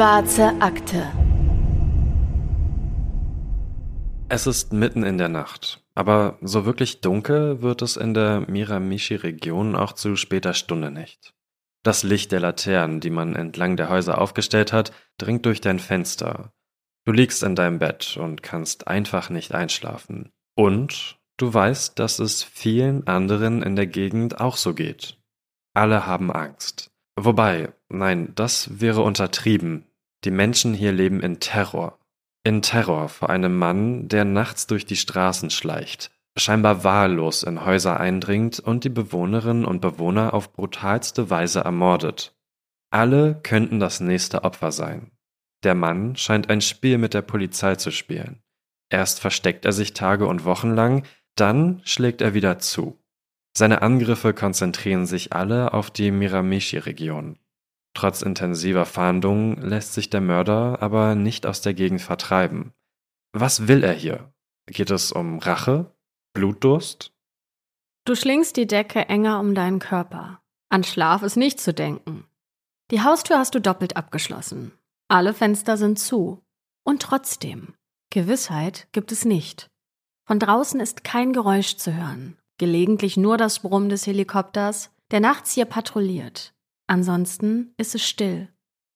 Schwarze Akte. Es ist mitten in der Nacht, aber so wirklich dunkel wird es in der Miramichi-Region auch zu später Stunde nicht. Das Licht der Laternen, die man entlang der Häuser aufgestellt hat, dringt durch dein Fenster. Du liegst in deinem Bett und kannst einfach nicht einschlafen. Und du weißt, dass es vielen anderen in der Gegend auch so geht. Alle haben Angst. Wobei, nein, das wäre untertrieben. Die Menschen hier leben in Terror. In Terror vor einem Mann, der nachts durch die Straßen schleicht, scheinbar wahllos in Häuser eindringt und die Bewohnerinnen und Bewohner auf brutalste Weise ermordet. Alle könnten das nächste Opfer sein. Der Mann scheint ein Spiel mit der Polizei zu spielen. Erst versteckt er sich Tage und Wochen lang, dann schlägt er wieder zu. Seine Angriffe konzentrieren sich alle auf die Miramichi-Region. Trotz intensiver Fahndungen lässt sich der Mörder aber nicht aus der Gegend vertreiben. Was will er hier? Geht es um Rache? Blutdurst? Du schlingst die Decke enger um deinen Körper. An Schlaf ist nicht zu denken. Die Haustür hast du doppelt abgeschlossen. Alle Fenster sind zu. Und trotzdem, Gewissheit gibt es nicht. Von draußen ist kein Geräusch zu hören gelegentlich nur das Brummen des Helikopters, der nachts hier patrouilliert. Ansonsten ist es still,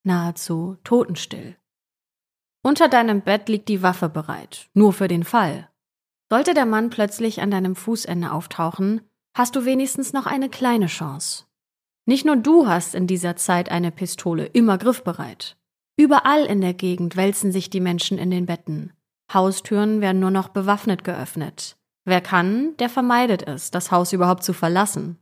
nahezu totenstill. Unter deinem Bett liegt die Waffe bereit, nur für den Fall. Sollte der Mann plötzlich an deinem Fußende auftauchen, hast du wenigstens noch eine kleine Chance. Nicht nur du hast in dieser Zeit eine Pistole immer griffbereit. Überall in der Gegend wälzen sich die Menschen in den Betten. Haustüren werden nur noch bewaffnet geöffnet. Wer kann, der vermeidet es, das Haus überhaupt zu verlassen.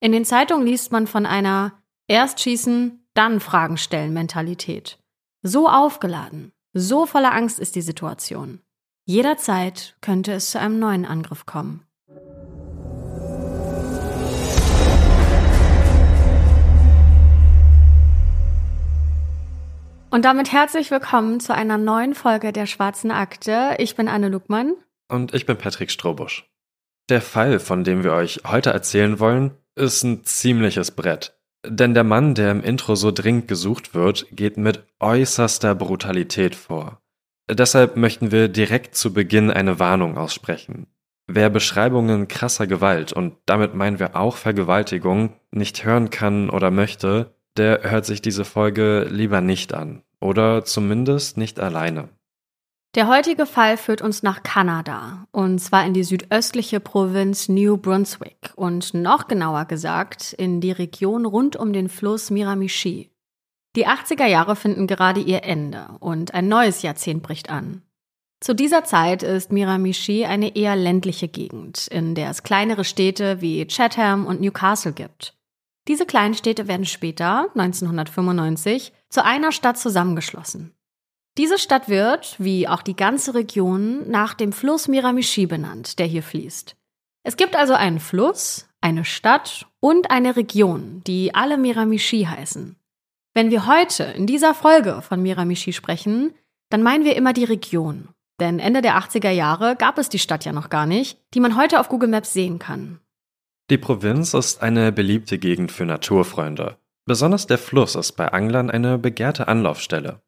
In den Zeitungen liest man von einer erst schießen, dann Fragen stellen Mentalität. So aufgeladen, so voller Angst ist die Situation. Jederzeit könnte es zu einem neuen Angriff kommen. Und damit herzlich willkommen zu einer neuen Folge der Schwarzen Akte. Ich bin Anne Luckmann. Und ich bin Patrick Strobusch. Der Fall, von dem wir euch heute erzählen wollen, ist ein ziemliches Brett. Denn der Mann, der im Intro so dringend gesucht wird, geht mit äußerster Brutalität vor. Deshalb möchten wir direkt zu Beginn eine Warnung aussprechen. Wer Beschreibungen krasser Gewalt, und damit meinen wir auch Vergewaltigung, nicht hören kann oder möchte, der hört sich diese Folge lieber nicht an. Oder zumindest nicht alleine. Der heutige Fall führt uns nach Kanada, und zwar in die südöstliche Provinz New Brunswick und noch genauer gesagt in die Region rund um den Fluss Miramichi. Die 80er Jahre finden gerade ihr Ende und ein neues Jahrzehnt bricht an. Zu dieser Zeit ist Miramichi eine eher ländliche Gegend, in der es kleinere Städte wie Chatham und Newcastle gibt. Diese kleinen Städte werden später, 1995, zu einer Stadt zusammengeschlossen. Diese Stadt wird, wie auch die ganze Region, nach dem Fluss Miramichi benannt, der hier fließt. Es gibt also einen Fluss, eine Stadt und eine Region, die alle Miramichi heißen. Wenn wir heute in dieser Folge von Miramichi sprechen, dann meinen wir immer die Region. Denn Ende der 80er Jahre gab es die Stadt ja noch gar nicht, die man heute auf Google Maps sehen kann. Die Provinz ist eine beliebte Gegend für Naturfreunde. Besonders der Fluss ist bei Anglern eine begehrte Anlaufstelle.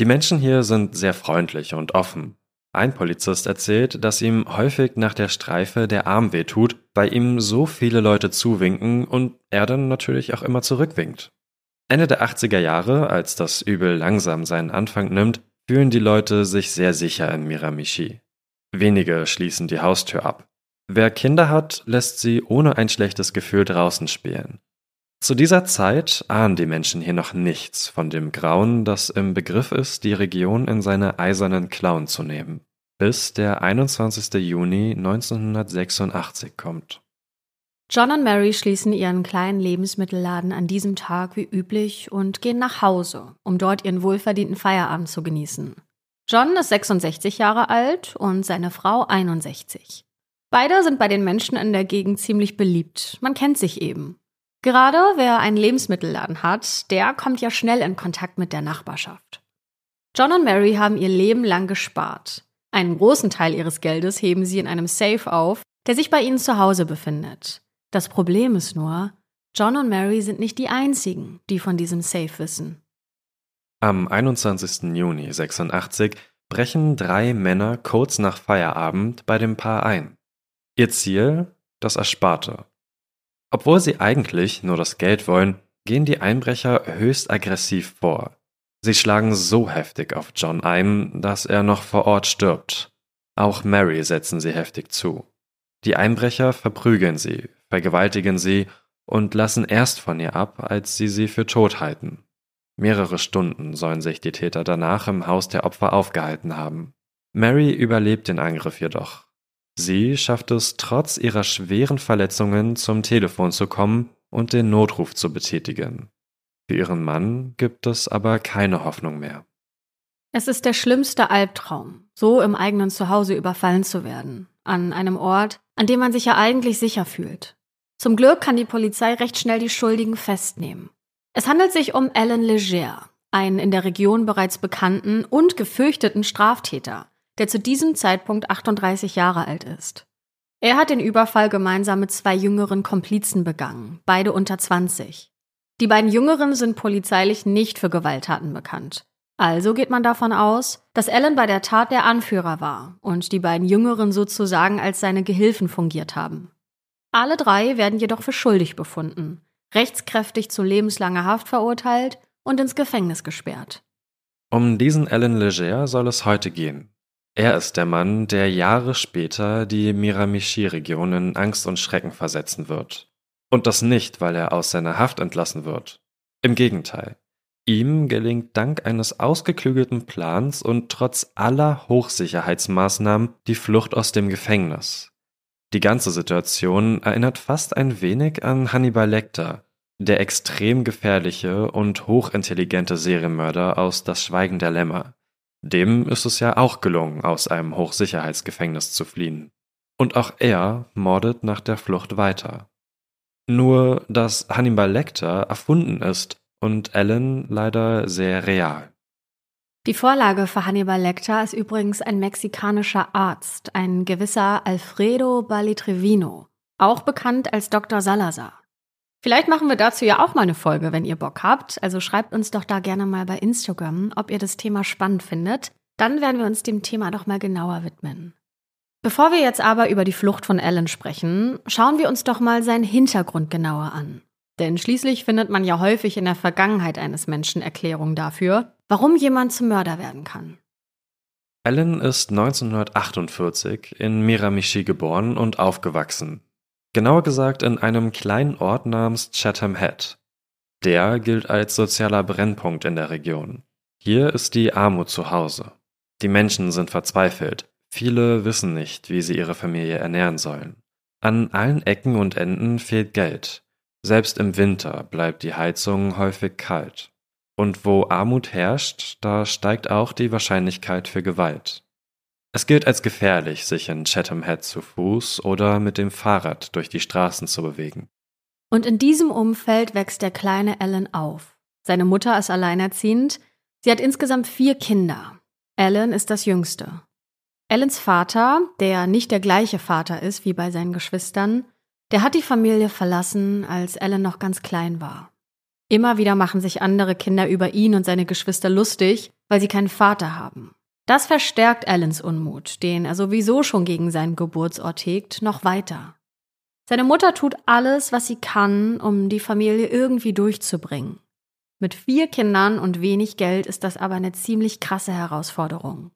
Die Menschen hier sind sehr freundlich und offen. Ein Polizist erzählt, dass ihm häufig nach der Streife der Arm wehtut, weil ihm so viele Leute zuwinken und er dann natürlich auch immer zurückwinkt. Ende der 80er Jahre, als das Übel langsam seinen Anfang nimmt, fühlen die Leute sich sehr sicher in Miramichi. Wenige schließen die Haustür ab. Wer Kinder hat, lässt sie ohne ein schlechtes Gefühl draußen spielen. Zu dieser Zeit ahnen die Menschen hier noch nichts von dem Grauen, das im Begriff ist, die Region in seine eisernen Klauen zu nehmen, bis der 21. Juni 1986 kommt. John und Mary schließen ihren kleinen Lebensmittelladen an diesem Tag wie üblich und gehen nach Hause, um dort ihren wohlverdienten Feierabend zu genießen. John ist 66 Jahre alt und seine Frau 61. Beide sind bei den Menschen in der Gegend ziemlich beliebt. Man kennt sich eben. Gerade wer einen Lebensmittelladen hat, der kommt ja schnell in Kontakt mit der Nachbarschaft. John und Mary haben ihr Leben lang gespart. Einen großen Teil ihres Geldes heben sie in einem Safe auf, der sich bei ihnen zu Hause befindet. Das Problem ist nur, John und Mary sind nicht die einzigen, die von diesem Safe wissen. Am 21. Juni 86 brechen drei Männer kurz nach Feierabend bei dem Paar ein. Ihr Ziel? Das Ersparte. Obwohl sie eigentlich nur das Geld wollen, gehen die Einbrecher höchst aggressiv vor. Sie schlagen so heftig auf John ein, dass er noch vor Ort stirbt. Auch Mary setzen sie heftig zu. Die Einbrecher verprügeln sie, vergewaltigen sie und lassen erst von ihr ab, als sie sie für tot halten. Mehrere Stunden sollen sich die Täter danach im Haus der Opfer aufgehalten haben. Mary überlebt den Angriff jedoch. Sie schafft es trotz ihrer schweren Verletzungen zum Telefon zu kommen und den Notruf zu betätigen. Für ihren Mann gibt es aber keine Hoffnung mehr. Es ist der schlimmste Albtraum, so im eigenen Zuhause überfallen zu werden, an einem Ort, an dem man sich ja eigentlich sicher fühlt. Zum Glück kann die Polizei recht schnell die Schuldigen festnehmen. Es handelt sich um Alan Leger, einen in der Region bereits bekannten und gefürchteten Straftäter, der zu diesem Zeitpunkt 38 Jahre alt ist. Er hat den Überfall gemeinsam mit zwei jüngeren Komplizen begangen, beide unter 20. Die beiden Jüngeren sind polizeilich nicht für Gewalttaten bekannt. Also geht man davon aus, dass Alan bei der Tat der Anführer war und die beiden Jüngeren sozusagen als seine Gehilfen fungiert haben. Alle drei werden jedoch für schuldig befunden rechtskräftig zu lebenslanger Haft verurteilt und ins Gefängnis gesperrt. Um diesen Alan Leger soll es heute gehen. Er ist der Mann, der Jahre später die Miramichi-Region in Angst und Schrecken versetzen wird. Und das nicht, weil er aus seiner Haft entlassen wird. Im Gegenteil. Ihm gelingt dank eines ausgeklügelten Plans und trotz aller Hochsicherheitsmaßnahmen die Flucht aus dem Gefängnis. Die ganze Situation erinnert fast ein wenig an Hannibal Lecter, der extrem gefährliche und hochintelligente Serienmörder aus Das Schweigen der Lämmer. Dem ist es ja auch gelungen, aus einem Hochsicherheitsgefängnis zu fliehen. Und auch er mordet nach der Flucht weiter. Nur, dass Hannibal Lecter erfunden ist und Alan leider sehr real. Die Vorlage für Hannibal Lecter ist übrigens ein mexikanischer Arzt, ein gewisser Alfredo Balitrevino, auch bekannt als Dr. Salazar. Vielleicht machen wir dazu ja auch mal eine Folge, wenn ihr Bock habt. Also schreibt uns doch da gerne mal bei Instagram, ob ihr das Thema spannend findet. Dann werden wir uns dem Thema doch mal genauer widmen. Bevor wir jetzt aber über die Flucht von Alan sprechen, schauen wir uns doch mal seinen Hintergrund genauer an. Denn schließlich findet man ja häufig in der Vergangenheit eines Menschen Erklärungen dafür, warum jemand zum Mörder werden kann. Alan ist 1948 in Miramichi geboren und aufgewachsen. Genauer gesagt in einem kleinen Ort namens Chatham Head. Der gilt als sozialer Brennpunkt in der Region. Hier ist die Armut zu Hause. Die Menschen sind verzweifelt. Viele wissen nicht, wie sie ihre Familie ernähren sollen. An allen Ecken und Enden fehlt Geld. Selbst im Winter bleibt die Heizung häufig kalt. Und wo Armut herrscht, da steigt auch die Wahrscheinlichkeit für Gewalt. Es gilt als gefährlich, sich in Chatham Head zu Fuß oder mit dem Fahrrad durch die Straßen zu bewegen. Und in diesem Umfeld wächst der kleine Alan auf. Seine Mutter ist alleinerziehend. Sie hat insgesamt vier Kinder. Alan ist das jüngste. Alans Vater, der nicht der gleiche Vater ist wie bei seinen Geschwistern, der hat die Familie verlassen, als Alan noch ganz klein war. Immer wieder machen sich andere Kinder über ihn und seine Geschwister lustig, weil sie keinen Vater haben. Das verstärkt Alans Unmut, den er sowieso schon gegen seinen Geburtsort hegt, noch weiter. Seine Mutter tut alles, was sie kann, um die Familie irgendwie durchzubringen. Mit vier Kindern und wenig Geld ist das aber eine ziemlich krasse Herausforderung.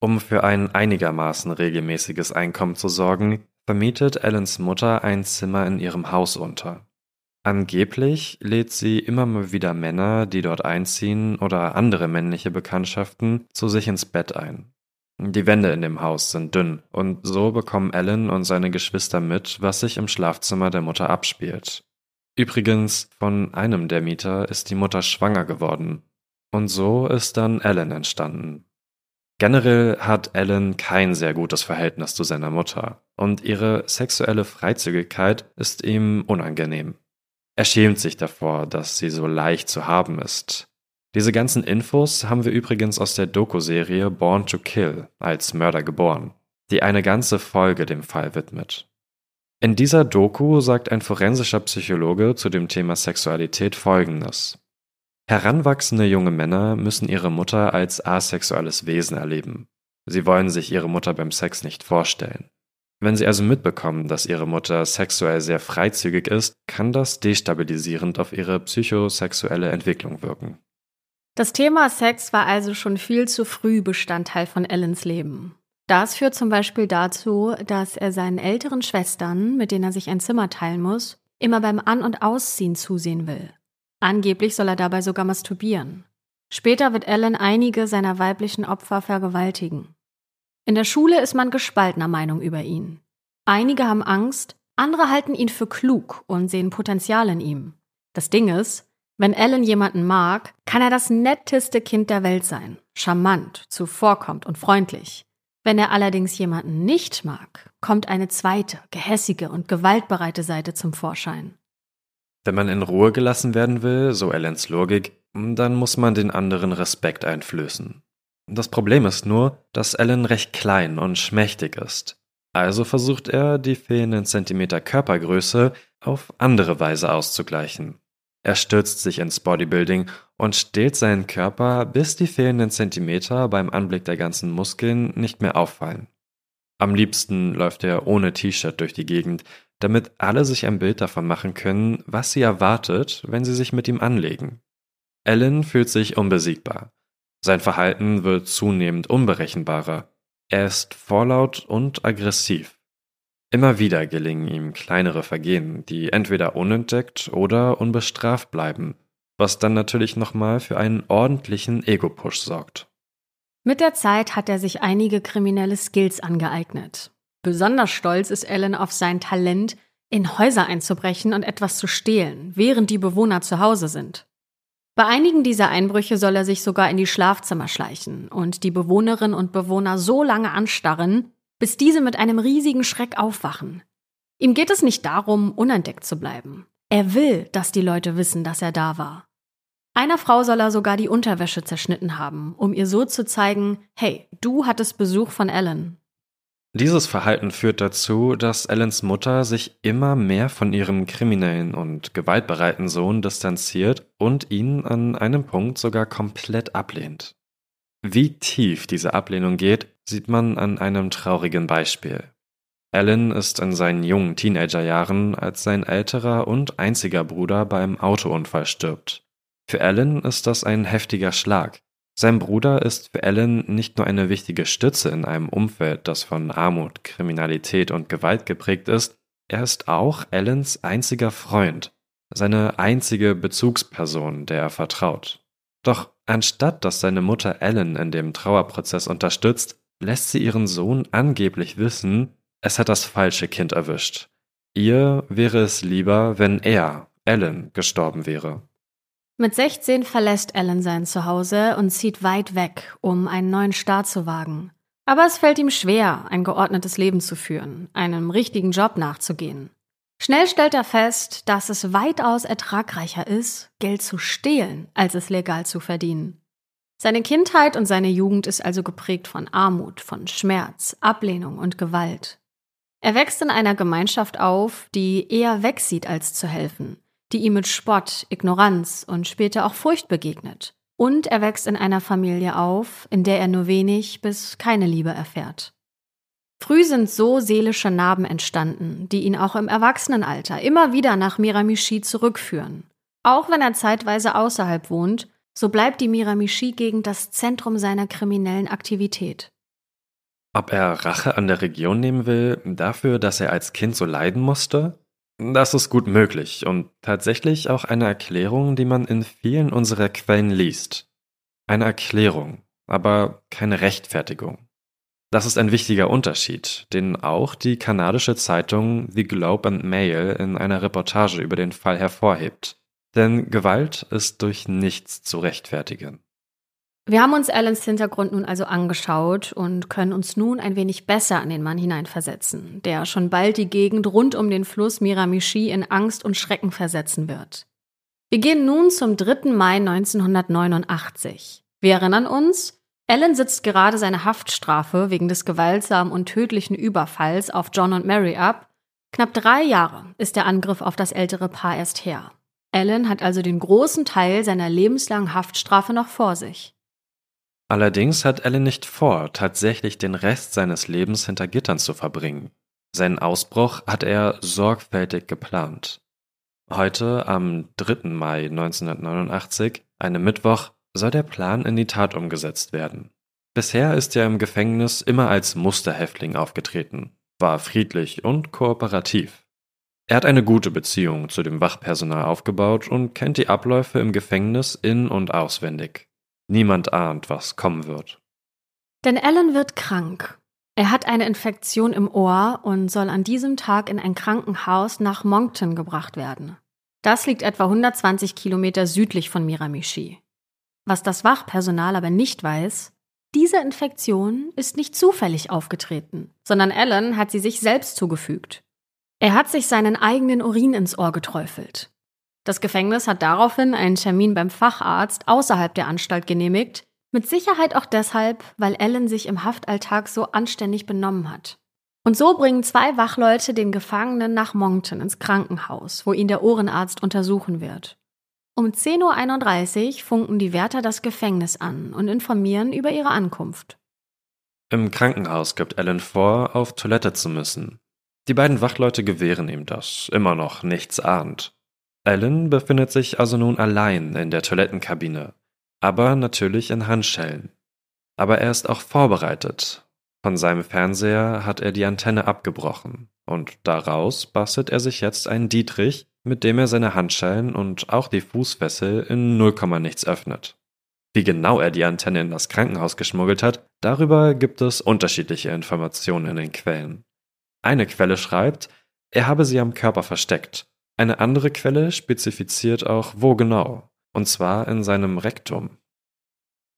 Um für ein einigermaßen regelmäßiges Einkommen zu sorgen, vermietet Allens Mutter ein Zimmer in ihrem Haus unter. Angeblich lädt sie immer mal wieder Männer, die dort einziehen, oder andere männliche Bekanntschaften zu sich ins Bett ein. Die Wände in dem Haus sind dünn, und so bekommen Alan und seine Geschwister mit, was sich im Schlafzimmer der Mutter abspielt. Übrigens, von einem der Mieter ist die Mutter schwanger geworden. Und so ist dann Alan entstanden. Generell hat Alan kein sehr gutes Verhältnis zu seiner Mutter und ihre sexuelle Freizügigkeit ist ihm unangenehm. Er schämt sich davor, dass sie so leicht zu haben ist. Diese ganzen Infos haben wir übrigens aus der Doku-Serie Born to Kill als Mörder geboren, die eine ganze Folge dem Fall widmet. In dieser Doku sagt ein forensischer Psychologe zu dem Thema Sexualität folgendes. Heranwachsende junge Männer müssen ihre Mutter als asexuelles Wesen erleben. Sie wollen sich ihre Mutter beim Sex nicht vorstellen. Wenn sie also mitbekommen, dass ihre Mutter sexuell sehr freizügig ist, kann das destabilisierend auf ihre psychosexuelle Entwicklung wirken. Das Thema Sex war also schon viel zu früh Bestandteil von Ellens Leben. Das führt zum Beispiel dazu, dass er seinen älteren Schwestern, mit denen er sich ein Zimmer teilen muss, immer beim An- und Ausziehen zusehen will. Angeblich soll er dabei sogar masturbieren. Später wird Ellen einige seiner weiblichen Opfer vergewaltigen. In der Schule ist man gespaltener Meinung über ihn. Einige haben Angst, andere halten ihn für klug und sehen Potenzial in ihm. Das Ding ist, wenn Ellen jemanden mag, kann er das netteste Kind der Welt sein, charmant, zuvorkommt und freundlich. Wenn er allerdings jemanden nicht mag, kommt eine zweite, gehässige und gewaltbereite Seite zum Vorschein. Wenn man in Ruhe gelassen werden will, so Ellens Logik, dann muss man den anderen Respekt einflößen. Das Problem ist nur, dass Ellen recht klein und schmächtig ist. Also versucht er, die fehlenden Zentimeter Körpergröße auf andere Weise auszugleichen. Er stürzt sich ins Bodybuilding und stählt seinen Körper, bis die fehlenden Zentimeter beim Anblick der ganzen Muskeln nicht mehr auffallen. Am liebsten läuft er ohne T-Shirt durch die Gegend, damit alle sich ein Bild davon machen können, was sie erwartet, wenn sie sich mit ihm anlegen. Ellen fühlt sich unbesiegbar. Sein Verhalten wird zunehmend unberechenbarer. Er ist vorlaut und aggressiv. Immer wieder gelingen ihm kleinere Vergehen, die entweder unentdeckt oder unbestraft bleiben, was dann natürlich nochmal für einen ordentlichen Ego-Push sorgt. Mit der Zeit hat er sich einige kriminelle Skills angeeignet. Besonders stolz ist Alan auf sein Talent, in Häuser einzubrechen und etwas zu stehlen, während die Bewohner zu Hause sind. Bei einigen dieser Einbrüche soll er sich sogar in die Schlafzimmer schleichen und die Bewohnerinnen und Bewohner so lange anstarren, bis diese mit einem riesigen Schreck aufwachen. Ihm geht es nicht darum, unentdeckt zu bleiben. Er will, dass die Leute wissen, dass er da war. Einer Frau soll er sogar die Unterwäsche zerschnitten haben, um ihr so zu zeigen, hey, du hattest Besuch von Ellen. Dieses Verhalten führt dazu, dass Ellens Mutter sich immer mehr von ihrem kriminellen und gewaltbereiten Sohn distanziert und ihn an einem Punkt sogar komplett ablehnt. Wie tief diese Ablehnung geht, sieht man an einem traurigen Beispiel. Alan ist in seinen jungen Teenagerjahren, als sein älterer und einziger Bruder beim Autounfall stirbt. Für Alan ist das ein heftiger Schlag. Sein Bruder ist für Alan nicht nur eine wichtige Stütze in einem Umfeld, das von Armut, Kriminalität und Gewalt geprägt ist, er ist auch Allens einziger Freund, seine einzige Bezugsperson, der er vertraut. Doch anstatt dass seine Mutter Ellen in dem Trauerprozess unterstützt, lässt sie ihren Sohn angeblich wissen, es hat das falsche Kind erwischt. Ihr wäre es lieber, wenn er, Ellen, gestorben wäre. Mit 16 verlässt Ellen sein Zuhause und zieht weit weg, um einen neuen Start zu wagen. Aber es fällt ihm schwer, ein geordnetes Leben zu führen, einem richtigen Job nachzugehen. Schnell stellt er fest, dass es weitaus ertragreicher ist, Geld zu stehlen, als es legal zu verdienen. Seine Kindheit und seine Jugend ist also geprägt von Armut, von Schmerz, Ablehnung und Gewalt. Er wächst in einer Gemeinschaft auf, die eher wegsieht als zu helfen, die ihm mit Spott, Ignoranz und später auch Furcht begegnet. Und er wächst in einer Familie auf, in der er nur wenig bis keine Liebe erfährt. Früh sind so seelische Narben entstanden, die ihn auch im Erwachsenenalter immer wieder nach Miramichi zurückführen. Auch wenn er zeitweise außerhalb wohnt, so bleibt die Miramichi-Gegend das Zentrum seiner kriminellen Aktivität. Ob er Rache an der Region nehmen will, dafür, dass er als Kind so leiden musste? Das ist gut möglich und tatsächlich auch eine Erklärung, die man in vielen unserer Quellen liest. Eine Erklärung, aber keine Rechtfertigung. Das ist ein wichtiger Unterschied, den auch die kanadische Zeitung The Globe and Mail in einer Reportage über den Fall hervorhebt. Denn Gewalt ist durch nichts zu rechtfertigen. Wir haben uns Allens Hintergrund nun also angeschaut und können uns nun ein wenig besser an den Mann hineinversetzen, der schon bald die Gegend rund um den Fluss Miramichi in Angst und Schrecken versetzen wird. Wir gehen nun zum 3. Mai 1989. Wir erinnern uns, Alan sitzt gerade seine Haftstrafe wegen des gewaltsamen und tödlichen Überfalls auf John und Mary ab. Knapp drei Jahre ist der Angriff auf das ältere Paar erst her. Alan hat also den großen Teil seiner lebenslangen Haftstrafe noch vor sich. Allerdings hat Alan nicht vor, tatsächlich den Rest seines Lebens hinter Gittern zu verbringen. Seinen Ausbruch hat er sorgfältig geplant. Heute, am 3. Mai 1989, einem Mittwoch, soll der Plan in die Tat umgesetzt werden. Bisher ist er im Gefängnis immer als Musterhäftling aufgetreten, war friedlich und kooperativ. Er hat eine gute Beziehung zu dem Wachpersonal aufgebaut und kennt die Abläufe im Gefängnis in und auswendig. Niemand ahnt, was kommen wird. Denn Alan wird krank. Er hat eine Infektion im Ohr und soll an diesem Tag in ein Krankenhaus nach Moncton gebracht werden. Das liegt etwa 120 Kilometer südlich von Miramichi. Was das Wachpersonal aber nicht weiß, diese Infektion ist nicht zufällig aufgetreten, sondern Alan hat sie sich selbst zugefügt. Er hat sich seinen eigenen Urin ins Ohr geträufelt. Das Gefängnis hat daraufhin einen Termin beim Facharzt außerhalb der Anstalt genehmigt, mit Sicherheit auch deshalb, weil Alan sich im Haftalltag so anständig benommen hat. Und so bringen zwei Wachleute den Gefangenen nach Moncton ins Krankenhaus, wo ihn der Ohrenarzt untersuchen wird. Um 10.31 Uhr funken die Wärter das Gefängnis an und informieren über ihre Ankunft. Im Krankenhaus gibt Alan vor, auf Toilette zu müssen. Die beiden Wachleute gewähren ihm das, immer noch nichts ahnt. Alan befindet sich also nun allein in der Toilettenkabine, aber natürlich in Handschellen. Aber er ist auch vorbereitet. Von seinem Fernseher hat er die Antenne abgebrochen und daraus bastelt er sich jetzt einen Dietrich, mit dem er seine Handschellen und auch die Fußfessel in 0, nichts öffnet. Wie genau er die Antenne in das Krankenhaus geschmuggelt hat, darüber gibt es unterschiedliche Informationen in den Quellen. Eine Quelle schreibt, er habe sie am Körper versteckt. Eine andere Quelle spezifiziert auch, wo genau, und zwar in seinem Rektum.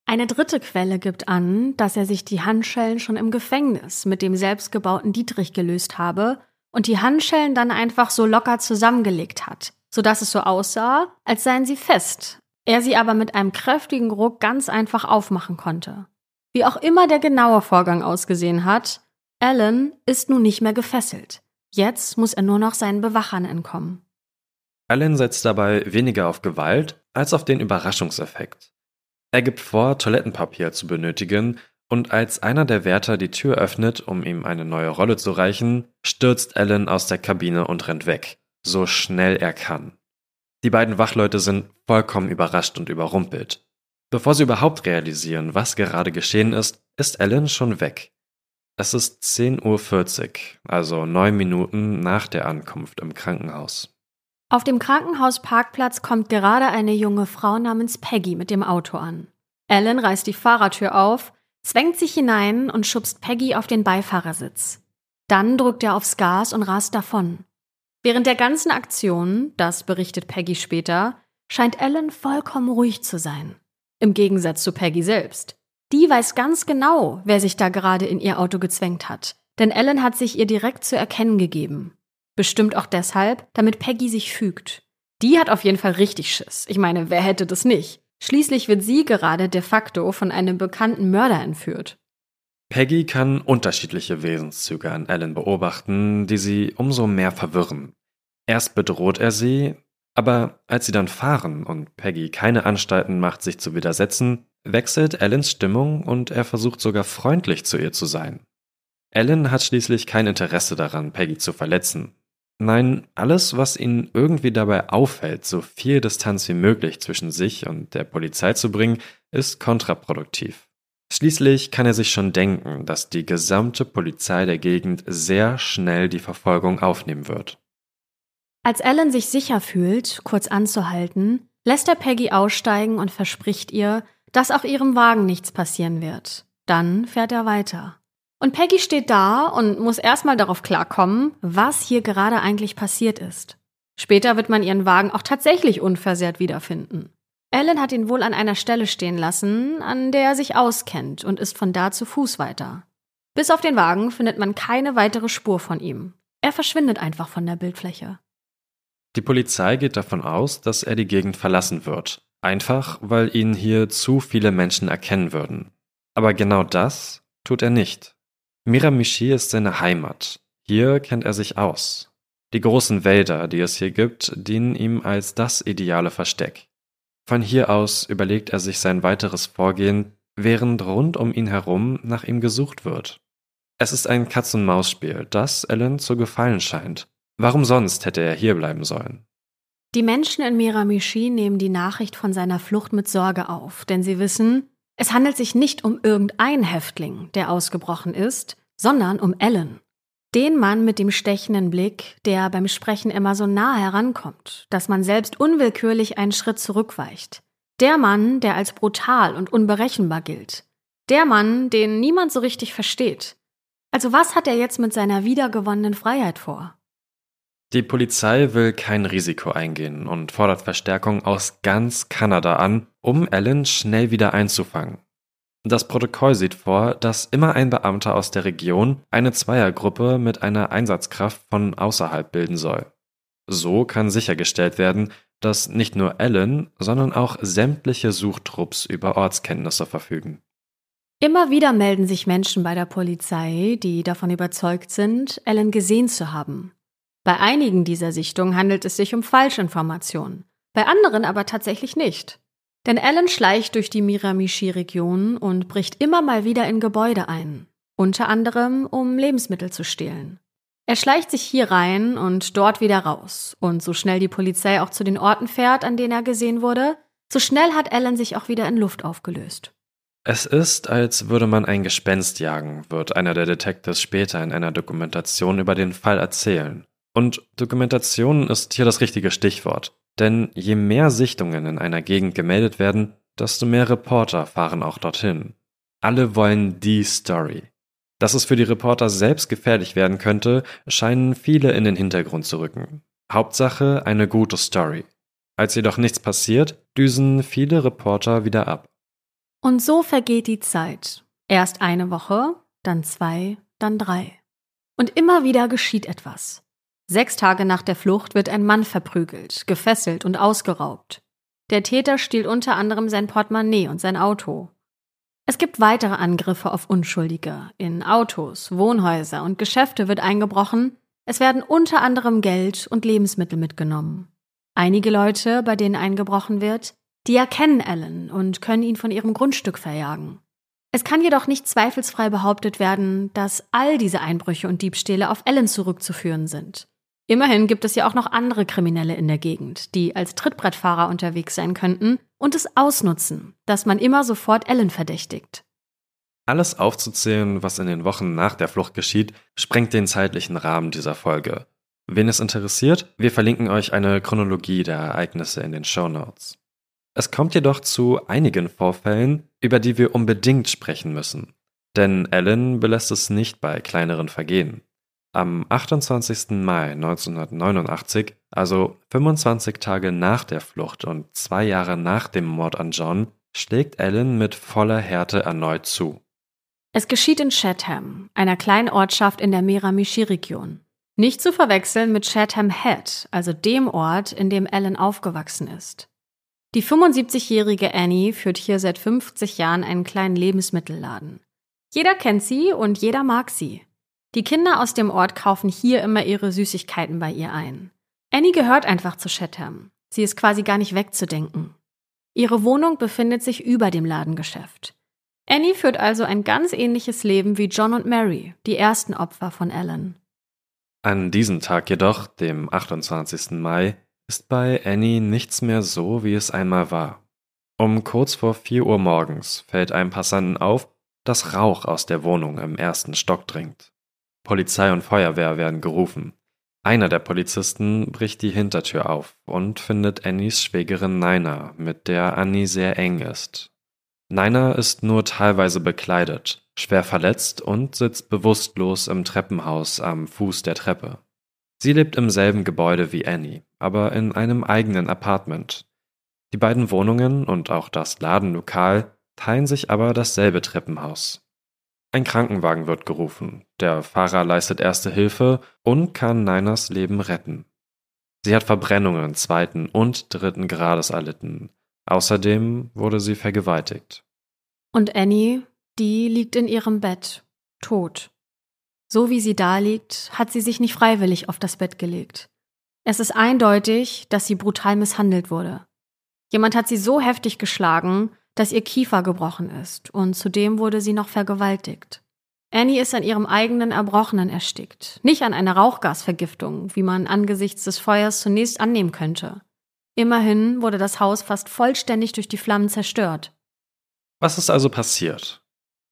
Eine dritte Quelle gibt an, dass er sich die Handschellen schon im Gefängnis mit dem selbstgebauten Dietrich gelöst habe und die Handschellen dann einfach so locker zusammengelegt hat, sodass es so aussah, als seien sie fest, er sie aber mit einem kräftigen Ruck ganz einfach aufmachen konnte. Wie auch immer der genaue Vorgang ausgesehen hat, Alan ist nun nicht mehr gefesselt. Jetzt muss er nur noch seinen Bewachern entkommen. Alan setzt dabei weniger auf Gewalt als auf den Überraschungseffekt. Er gibt vor, Toilettenpapier zu benötigen und als einer der Wärter die Tür öffnet, um ihm eine neue Rolle zu reichen, stürzt Alan aus der Kabine und rennt weg, so schnell er kann. Die beiden Wachleute sind vollkommen überrascht und überrumpelt. Bevor sie überhaupt realisieren, was gerade geschehen ist, ist Alan schon weg. Es ist 10.40 Uhr, also neun Minuten nach der Ankunft im Krankenhaus. Auf dem Krankenhausparkplatz kommt gerade eine junge Frau namens Peggy mit dem Auto an. Alan reißt die Fahrertür auf zwängt sich hinein und schubst Peggy auf den Beifahrersitz. Dann drückt er aufs Gas und rast davon. Während der ganzen Aktion, das berichtet Peggy später, scheint Ellen vollkommen ruhig zu sein. Im Gegensatz zu Peggy selbst. Die weiß ganz genau, wer sich da gerade in ihr Auto gezwängt hat. Denn Ellen hat sich ihr direkt zu erkennen gegeben. Bestimmt auch deshalb, damit Peggy sich fügt. Die hat auf jeden Fall richtig Schiss. Ich meine, wer hätte das nicht? Schließlich wird sie gerade de facto von einem bekannten Mörder entführt. Peggy kann unterschiedliche Wesenszüge an Ellen beobachten, die sie umso mehr verwirren. Erst bedroht er sie, aber als sie dann fahren und Peggy keine Anstalten macht, sich zu widersetzen, wechselt Ellens Stimmung und er versucht sogar freundlich zu ihr zu sein. Ellen hat schließlich kein Interesse daran, Peggy zu verletzen. Nein, alles, was ihn irgendwie dabei auffällt, so viel Distanz wie möglich zwischen sich und der Polizei zu bringen, ist kontraproduktiv. Schließlich kann er sich schon denken, dass die gesamte Polizei der Gegend sehr schnell die Verfolgung aufnehmen wird. Als Alan sich sicher fühlt, kurz anzuhalten, lässt er Peggy aussteigen und verspricht ihr, dass auch ihrem Wagen nichts passieren wird. Dann fährt er weiter. Und Peggy steht da und muss erstmal darauf klarkommen, was hier gerade eigentlich passiert ist. Später wird man ihren Wagen auch tatsächlich unversehrt wiederfinden. Ellen hat ihn wohl an einer Stelle stehen lassen, an der er sich auskennt und ist von da zu Fuß weiter. Bis auf den Wagen findet man keine weitere Spur von ihm. Er verschwindet einfach von der Bildfläche. Die Polizei geht davon aus, dass er die Gegend verlassen wird. Einfach, weil ihn hier zu viele Menschen erkennen würden. Aber genau das tut er nicht. Miramichi ist seine Heimat. Hier kennt er sich aus. Die großen Wälder, die es hier gibt, dienen ihm als das ideale Versteck. Von hier aus überlegt er sich sein weiteres Vorgehen, während rund um ihn herum nach ihm gesucht wird. Es ist ein Katz-und-Maus-Spiel, das Ellen zu gefallen scheint. Warum sonst hätte er hier bleiben sollen? Die Menschen in Miramichi nehmen die Nachricht von seiner Flucht mit Sorge auf, denn sie wissen, es handelt sich nicht um irgendeinen Häftling, der ausgebrochen ist, sondern um Ellen. Den Mann mit dem stechenden Blick, der beim Sprechen immer so nah herankommt, dass man selbst unwillkürlich einen Schritt zurückweicht. Der Mann, der als brutal und unberechenbar gilt. Der Mann, den niemand so richtig versteht. Also was hat er jetzt mit seiner wiedergewonnenen Freiheit vor? Die Polizei will kein Risiko eingehen und fordert Verstärkung aus ganz Kanada an, um Allen schnell wieder einzufangen. Das Protokoll sieht vor, dass immer ein Beamter aus der Region eine Zweiergruppe mit einer Einsatzkraft von außerhalb bilden soll. So kann sichergestellt werden, dass nicht nur Allen, sondern auch sämtliche Suchtrupps über Ortskenntnisse verfügen. Immer wieder melden sich Menschen bei der Polizei, die davon überzeugt sind, Allen gesehen zu haben. Bei einigen dieser Sichtungen handelt es sich um Falschinformationen, bei anderen aber tatsächlich nicht. Denn Alan schleicht durch die Miramichi-Region und bricht immer mal wieder in Gebäude ein, unter anderem um Lebensmittel zu stehlen. Er schleicht sich hier rein und dort wieder raus, und so schnell die Polizei auch zu den Orten fährt, an denen er gesehen wurde, so schnell hat Alan sich auch wieder in Luft aufgelöst. Es ist, als würde man ein Gespenst jagen, wird einer der Detectives später in einer Dokumentation über den Fall erzählen. Und Dokumentation ist hier das richtige Stichwort. Denn je mehr Sichtungen in einer Gegend gemeldet werden, desto mehr Reporter fahren auch dorthin. Alle wollen die Story. Dass es für die Reporter selbst gefährlich werden könnte, scheinen viele in den Hintergrund zu rücken. Hauptsache eine gute Story. Als jedoch nichts passiert, düsen viele Reporter wieder ab. Und so vergeht die Zeit. Erst eine Woche, dann zwei, dann drei. Und immer wieder geschieht etwas. Sechs Tage nach der Flucht wird ein Mann verprügelt, gefesselt und ausgeraubt. Der Täter stiehlt unter anderem sein Portemonnaie und sein Auto. Es gibt weitere Angriffe auf Unschuldige. In Autos, Wohnhäuser und Geschäfte wird eingebrochen. Es werden unter anderem Geld und Lebensmittel mitgenommen. Einige Leute, bei denen eingebrochen wird, die erkennen Alan und können ihn von ihrem Grundstück verjagen. Es kann jedoch nicht zweifelsfrei behauptet werden, dass all diese Einbrüche und Diebstähle auf Alan zurückzuführen sind. Immerhin gibt es ja auch noch andere Kriminelle in der Gegend, die als Trittbrettfahrer unterwegs sein könnten und es ausnutzen, dass man immer sofort Ellen verdächtigt. Alles aufzuzählen, was in den Wochen nach der Flucht geschieht, sprengt den zeitlichen Rahmen dieser Folge. Wen es interessiert, wir verlinken euch eine Chronologie der Ereignisse in den Show Notes. Es kommt jedoch zu einigen Vorfällen, über die wir unbedingt sprechen müssen. Denn Ellen belässt es nicht bei kleineren Vergehen. Am 28. Mai 1989, also 25 Tage nach der Flucht und zwei Jahre nach dem Mord an John, schlägt Ellen mit voller Härte erneut zu. Es geschieht in Chatham, einer kleinen Ortschaft in der Miramichi-Region. Nicht zu verwechseln mit Chatham Head, also dem Ort, in dem Ellen aufgewachsen ist. Die 75-jährige Annie führt hier seit 50 Jahren einen kleinen Lebensmittelladen. Jeder kennt sie und jeder mag sie. Die Kinder aus dem Ort kaufen hier immer ihre Süßigkeiten bei ihr ein. Annie gehört einfach zu Chatham. Sie ist quasi gar nicht wegzudenken. Ihre Wohnung befindet sich über dem Ladengeschäft. Annie führt also ein ganz ähnliches Leben wie John und Mary, die ersten Opfer von Alan. An diesem Tag jedoch, dem 28. Mai, ist bei Annie nichts mehr so, wie es einmal war. Um kurz vor 4 Uhr morgens fällt einem Passanten auf, dass Rauch aus der Wohnung im ersten Stock dringt. Polizei und Feuerwehr werden gerufen. Einer der Polizisten bricht die Hintertür auf und findet Annies Schwägerin Nina, mit der Annie sehr eng ist. Nina ist nur teilweise bekleidet, schwer verletzt und sitzt bewusstlos im Treppenhaus am Fuß der Treppe. Sie lebt im selben Gebäude wie Annie, aber in einem eigenen Apartment. Die beiden Wohnungen und auch das Ladenlokal teilen sich aber dasselbe Treppenhaus. Ein Krankenwagen wird gerufen, der Fahrer leistet erste Hilfe und kann Niners Leben retten. Sie hat Verbrennungen zweiten und dritten Grades erlitten. Außerdem wurde sie vergewaltigt. Und Annie, die liegt in ihrem Bett, tot. So wie sie da liegt, hat sie sich nicht freiwillig auf das Bett gelegt. Es ist eindeutig, dass sie brutal misshandelt wurde. Jemand hat sie so heftig geschlagen, dass ihr Kiefer gebrochen ist, und zudem wurde sie noch vergewaltigt. Annie ist an ihrem eigenen Erbrochenen erstickt, nicht an einer Rauchgasvergiftung, wie man angesichts des Feuers zunächst annehmen könnte. Immerhin wurde das Haus fast vollständig durch die Flammen zerstört. Was ist also passiert?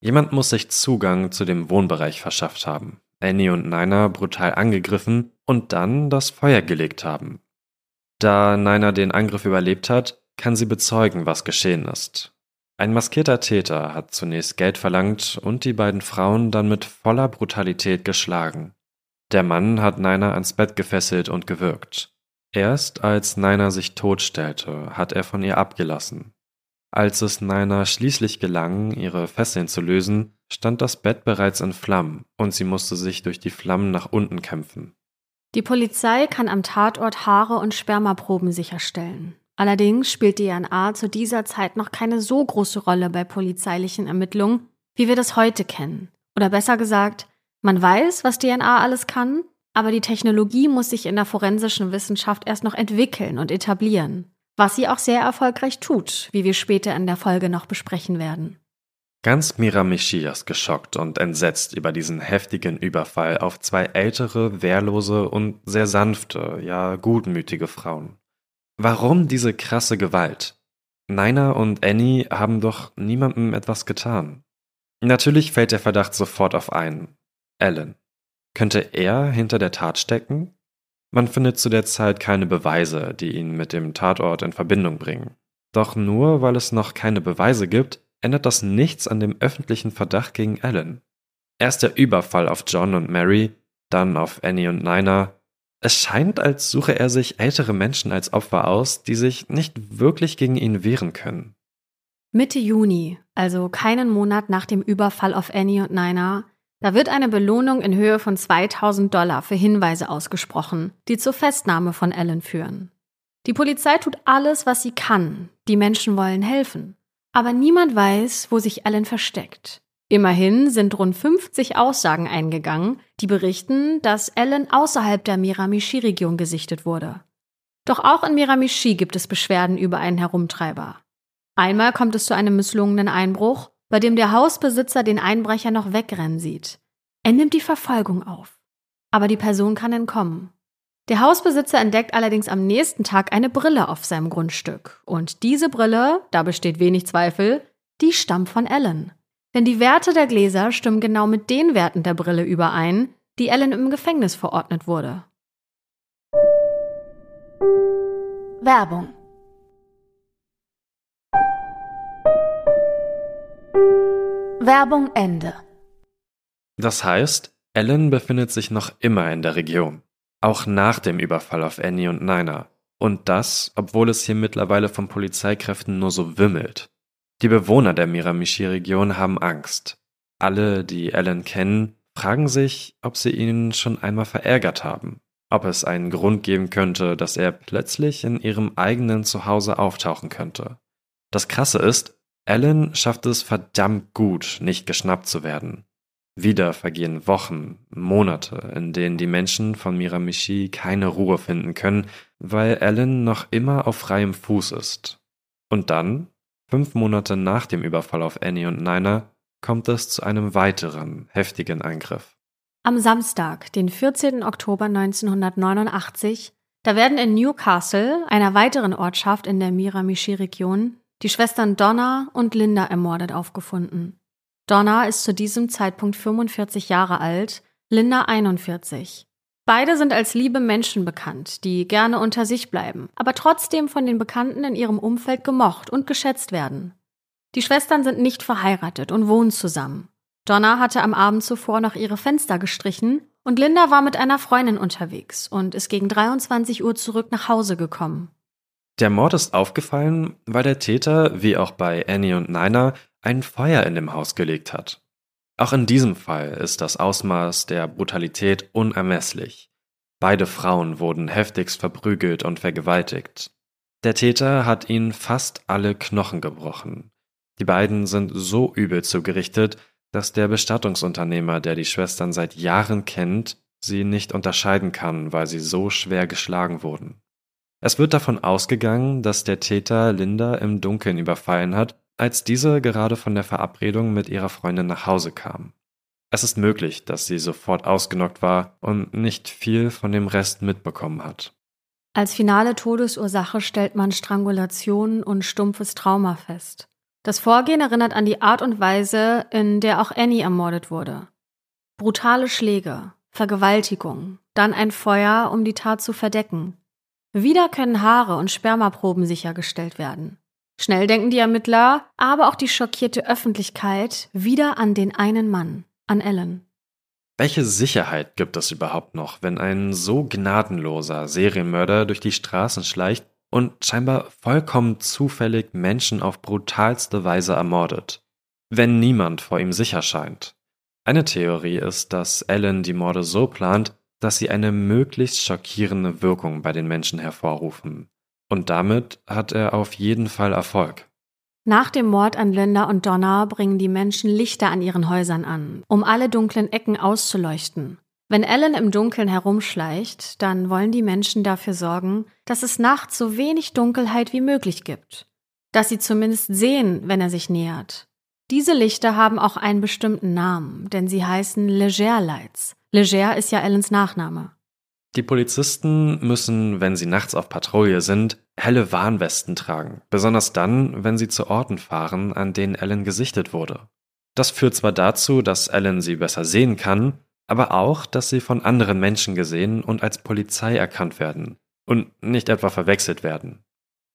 Jemand muss sich Zugang zu dem Wohnbereich verschafft haben, Annie und Nina brutal angegriffen und dann das Feuer gelegt haben. Da Nina den Angriff überlebt hat, kann sie bezeugen, was geschehen ist. Ein maskierter Täter hat zunächst Geld verlangt und die beiden Frauen dann mit voller Brutalität geschlagen. Der Mann hat Nina ans Bett gefesselt und gewürgt. Erst als Nina sich totstellte, hat er von ihr abgelassen. Als es Nina schließlich gelang, ihre Fesseln zu lösen, stand das Bett bereits in Flammen und sie musste sich durch die Flammen nach unten kämpfen. Die Polizei kann am Tatort Haare und Spermaproben sicherstellen. Allerdings spielt DNA zu dieser Zeit noch keine so große Rolle bei polizeilichen Ermittlungen, wie wir das heute kennen. Oder besser gesagt, man weiß, was DNA alles kann, aber die Technologie muss sich in der forensischen Wissenschaft erst noch entwickeln und etablieren. Was sie auch sehr erfolgreich tut, wie wir später in der Folge noch besprechen werden. Ganz Miramichi ist geschockt und entsetzt über diesen heftigen Überfall auf zwei ältere, wehrlose und sehr sanfte, ja gutmütige Frauen. Warum diese krasse Gewalt? Nina und Annie haben doch niemandem etwas getan. Natürlich fällt der Verdacht sofort auf einen. Alan. Könnte er hinter der Tat stecken? Man findet zu der Zeit keine Beweise, die ihn mit dem Tatort in Verbindung bringen. Doch nur weil es noch keine Beweise gibt, ändert das nichts an dem öffentlichen Verdacht gegen Alan. Erst der Überfall auf John und Mary, dann auf Annie und Nina. Es scheint, als suche er sich ältere Menschen als Opfer aus, die sich nicht wirklich gegen ihn wehren können. Mitte Juni, also keinen Monat nach dem Überfall auf Annie und Nina, da wird eine Belohnung in Höhe von 2000 Dollar für Hinweise ausgesprochen, die zur Festnahme von Ellen führen. Die Polizei tut alles, was sie kann. Die Menschen wollen helfen. Aber niemand weiß, wo sich Ellen versteckt. Immerhin sind rund 50 Aussagen eingegangen, die berichten, dass Ellen außerhalb der Miramichi-Region gesichtet wurde. Doch auch in Miramichi gibt es Beschwerden über einen Herumtreiber. Einmal kommt es zu einem misslungenen Einbruch, bei dem der Hausbesitzer den Einbrecher noch wegrennen sieht. Er nimmt die Verfolgung auf. Aber die Person kann entkommen. Der Hausbesitzer entdeckt allerdings am nächsten Tag eine Brille auf seinem Grundstück. Und diese Brille, da besteht wenig Zweifel, die stammt von Ellen. Denn die Werte der Gläser stimmen genau mit den Werten der Brille überein, die Ellen im Gefängnis verordnet wurde. Werbung Werbung Ende. Das heißt, Ellen befindet sich noch immer in der Region. Auch nach dem Überfall auf Annie und Nina. Und das, obwohl es hier mittlerweile von Polizeikräften nur so wimmelt. Die Bewohner der Miramichi-Region haben Angst. Alle, die Ellen kennen, fragen sich, ob sie ihn schon einmal verärgert haben. Ob es einen Grund geben könnte, dass er plötzlich in ihrem eigenen Zuhause auftauchen könnte. Das Krasse ist, Alan schafft es verdammt gut, nicht geschnappt zu werden. Wieder vergehen Wochen, Monate, in denen die Menschen von Miramichi keine Ruhe finden können, weil Alan noch immer auf freiem Fuß ist. Und dann, fünf Monate nach dem Überfall auf Annie und Nina, kommt es zu einem weiteren heftigen Angriff. Am Samstag, den 14. Oktober 1989, da werden in Newcastle, einer weiteren Ortschaft in der Miramichi-Region, die Schwestern Donna und Linda ermordet aufgefunden. Donna ist zu diesem Zeitpunkt 45 Jahre alt, Linda 41. Beide sind als liebe Menschen bekannt, die gerne unter sich bleiben, aber trotzdem von den Bekannten in ihrem Umfeld gemocht und geschätzt werden. Die Schwestern sind nicht verheiratet und wohnen zusammen. Donna hatte am Abend zuvor noch ihre Fenster gestrichen und Linda war mit einer Freundin unterwegs und ist gegen 23 Uhr zurück nach Hause gekommen. Der Mord ist aufgefallen, weil der Täter, wie auch bei Annie und Nina, ein Feuer in dem Haus gelegt hat. Auch in diesem Fall ist das Ausmaß der Brutalität unermesslich. Beide Frauen wurden heftigst verprügelt und vergewaltigt. Der Täter hat ihnen fast alle Knochen gebrochen. Die beiden sind so übel zugerichtet, dass der Bestattungsunternehmer, der die Schwestern seit Jahren kennt, sie nicht unterscheiden kann, weil sie so schwer geschlagen wurden. Es wird davon ausgegangen, dass der Täter Linda im Dunkeln überfallen hat, als diese gerade von der Verabredung mit ihrer Freundin nach Hause kam. Es ist möglich, dass sie sofort ausgenockt war und nicht viel von dem Rest mitbekommen hat. Als finale Todesursache stellt man Strangulation und stumpfes Trauma fest. Das Vorgehen erinnert an die Art und Weise, in der auch Annie ermordet wurde. Brutale Schläge, Vergewaltigung, dann ein Feuer, um die Tat zu verdecken. Wieder können Haare und Spermaproben sichergestellt werden. Schnell denken die Ermittler, aber auch die schockierte Öffentlichkeit wieder an den einen Mann, an Ellen. Welche Sicherheit gibt es überhaupt noch, wenn ein so gnadenloser Serienmörder durch die Straßen schleicht und scheinbar vollkommen zufällig Menschen auf brutalste Weise ermordet? Wenn niemand vor ihm sicher scheint. Eine Theorie ist, dass Ellen die Morde so plant, dass sie eine möglichst schockierende Wirkung bei den Menschen hervorrufen. Und damit hat er auf jeden Fall Erfolg. Nach dem Mord an Linda und Donna bringen die Menschen Lichter an ihren Häusern an, um alle dunklen Ecken auszuleuchten. Wenn Ellen im Dunkeln herumschleicht, dann wollen die Menschen dafür sorgen, dass es nachts so wenig Dunkelheit wie möglich gibt. Dass sie zumindest sehen, wenn er sich nähert. Diese Lichter haben auch einen bestimmten Namen, denn sie heißen Leger Lights. Leger ist ja Ellens Nachname. Die Polizisten müssen, wenn sie nachts auf Patrouille sind, helle Warnwesten tragen, besonders dann, wenn sie zu Orten fahren, an denen Ellen gesichtet wurde. Das führt zwar dazu, dass Ellen sie besser sehen kann, aber auch, dass sie von anderen Menschen gesehen und als Polizei erkannt werden und nicht etwa verwechselt werden.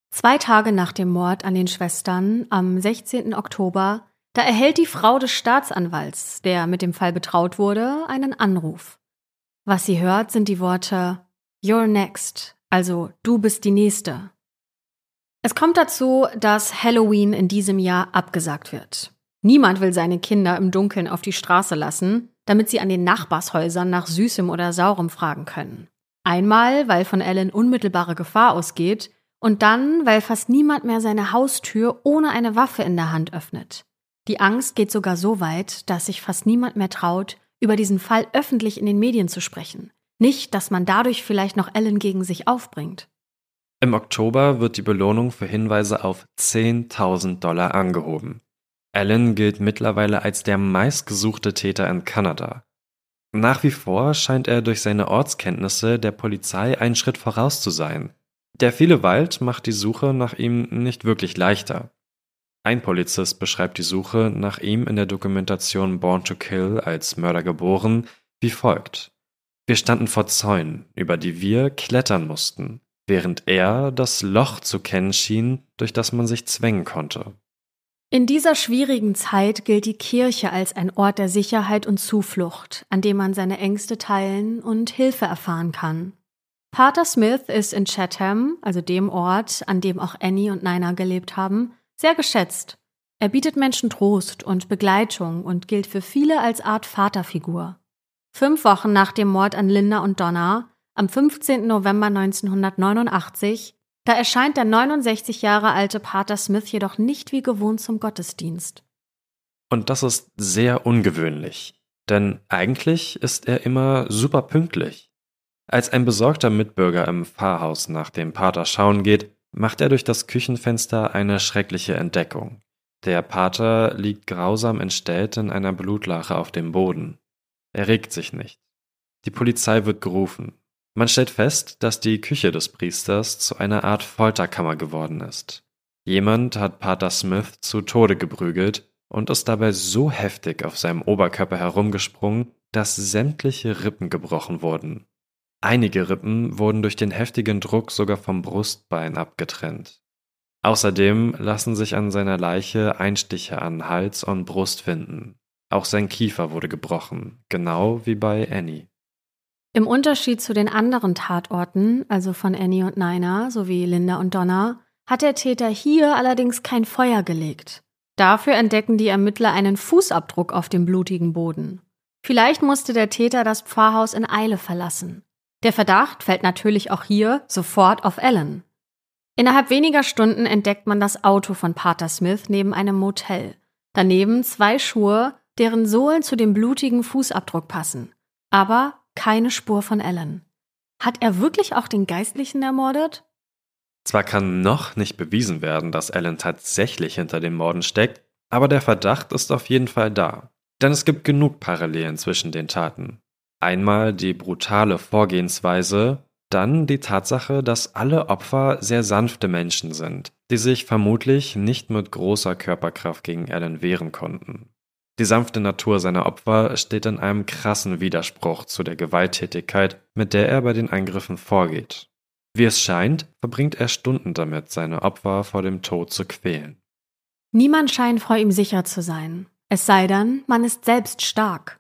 Zwei Tage nach dem Mord an den Schwestern, am 16. Oktober, da erhält die Frau des Staatsanwalts, der mit dem Fall betraut wurde, einen Anruf. Was sie hört, sind die Worte You're next, also du bist die Nächste. Es kommt dazu, dass Halloween in diesem Jahr abgesagt wird. Niemand will seine Kinder im Dunkeln auf die Straße lassen, damit sie an den Nachbarshäusern nach Süßem oder Saurem fragen können. Einmal, weil von Ellen unmittelbare Gefahr ausgeht, und dann, weil fast niemand mehr seine Haustür ohne eine Waffe in der Hand öffnet. Die Angst geht sogar so weit, dass sich fast niemand mehr traut, über diesen Fall öffentlich in den Medien zu sprechen. Nicht, dass man dadurch vielleicht noch Ellen gegen sich aufbringt. Im Oktober wird die Belohnung für Hinweise auf 10.000 Dollar angehoben. Allen gilt mittlerweile als der meistgesuchte Täter in Kanada. Nach wie vor scheint er durch seine Ortskenntnisse der Polizei einen Schritt voraus zu sein. Der viele Wald macht die Suche nach ihm nicht wirklich leichter. Ein Polizist beschreibt die Suche nach ihm in der Dokumentation Born to Kill als Mörder geboren wie folgt. Wir standen vor Zäunen, über die wir klettern mussten, während er das Loch zu kennen schien, durch das man sich zwängen konnte. In dieser schwierigen Zeit gilt die Kirche als ein Ort der Sicherheit und Zuflucht, an dem man seine Ängste teilen und Hilfe erfahren kann. Pater Smith ist in Chatham, also dem Ort, an dem auch Annie und Nina gelebt haben, sehr geschätzt. Er bietet Menschen Trost und Begleitung und gilt für viele als Art Vaterfigur. Fünf Wochen nach dem Mord an Linda und Donna, am 15. November 1989, da erscheint der 69 Jahre alte Pater Smith jedoch nicht wie gewohnt zum Gottesdienst. Und das ist sehr ungewöhnlich, denn eigentlich ist er immer super pünktlich. Als ein besorgter Mitbürger im Pfarrhaus nach dem Pater schauen geht, macht er durch das Küchenfenster eine schreckliche Entdeckung. Der Pater liegt grausam entstellt in einer Blutlache auf dem Boden. Er regt sich nicht. Die Polizei wird gerufen. Man stellt fest, dass die Küche des Priesters zu einer Art Folterkammer geworden ist. Jemand hat Pater Smith zu Tode geprügelt und ist dabei so heftig auf seinem Oberkörper herumgesprungen, dass sämtliche Rippen gebrochen wurden. Einige Rippen wurden durch den heftigen Druck sogar vom Brustbein abgetrennt. Außerdem lassen sich an seiner Leiche Einstiche an Hals und Brust finden. Auch sein Kiefer wurde gebrochen, genau wie bei Annie. Im Unterschied zu den anderen Tatorten, also von Annie und Nina sowie Linda und Donna, hat der Täter hier allerdings kein Feuer gelegt. Dafür entdecken die Ermittler einen Fußabdruck auf dem blutigen Boden. Vielleicht musste der Täter das Pfarrhaus in Eile verlassen. Der Verdacht fällt natürlich auch hier sofort auf Ellen. Innerhalb weniger Stunden entdeckt man das Auto von Pater Smith neben einem Motel. Daneben zwei Schuhe deren Sohlen zu dem blutigen Fußabdruck passen. Aber keine Spur von Alan. Hat er wirklich auch den Geistlichen ermordet? Zwar kann noch nicht bewiesen werden, dass Alan tatsächlich hinter den Morden steckt, aber der Verdacht ist auf jeden Fall da. Denn es gibt genug Parallelen zwischen den Taten. Einmal die brutale Vorgehensweise, dann die Tatsache, dass alle Opfer sehr sanfte Menschen sind, die sich vermutlich nicht mit großer Körperkraft gegen Alan wehren konnten. Die sanfte Natur seiner Opfer steht in einem krassen Widerspruch zu der Gewalttätigkeit, mit der er bei den Angriffen vorgeht. Wie es scheint, verbringt er Stunden damit, seine Opfer vor dem Tod zu quälen. Niemand scheint vor ihm sicher zu sein. Es sei denn, man ist selbst stark.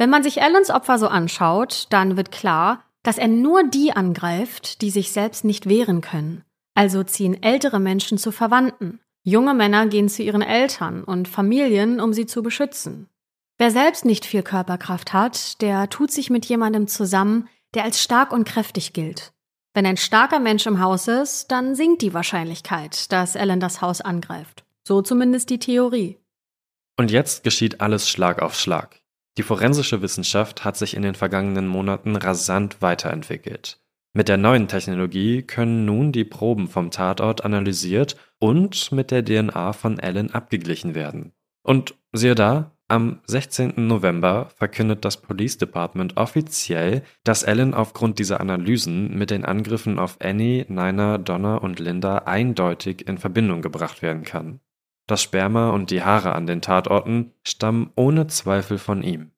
Wenn man sich Allens Opfer so anschaut, dann wird klar, dass er nur die angreift, die sich selbst nicht wehren können. Also ziehen ältere Menschen zu Verwandten. Junge Männer gehen zu ihren Eltern und Familien, um sie zu beschützen. Wer selbst nicht viel Körperkraft hat, der tut sich mit jemandem zusammen, der als stark und kräftig gilt. Wenn ein starker Mensch im Haus ist, dann sinkt die Wahrscheinlichkeit, dass Ellen das Haus angreift. So zumindest die Theorie. Und jetzt geschieht alles Schlag auf Schlag. Die forensische Wissenschaft hat sich in den vergangenen Monaten rasant weiterentwickelt. Mit der neuen Technologie können nun die Proben vom Tatort analysiert und mit der DNA von Alan abgeglichen werden. Und siehe da, am 16. November verkündet das Police Department offiziell, dass Alan aufgrund dieser Analysen mit den Angriffen auf Annie, Nina, Donna und Linda eindeutig in Verbindung gebracht werden kann. Das Sperma und die Haare an den Tatorten stammen ohne Zweifel von ihm.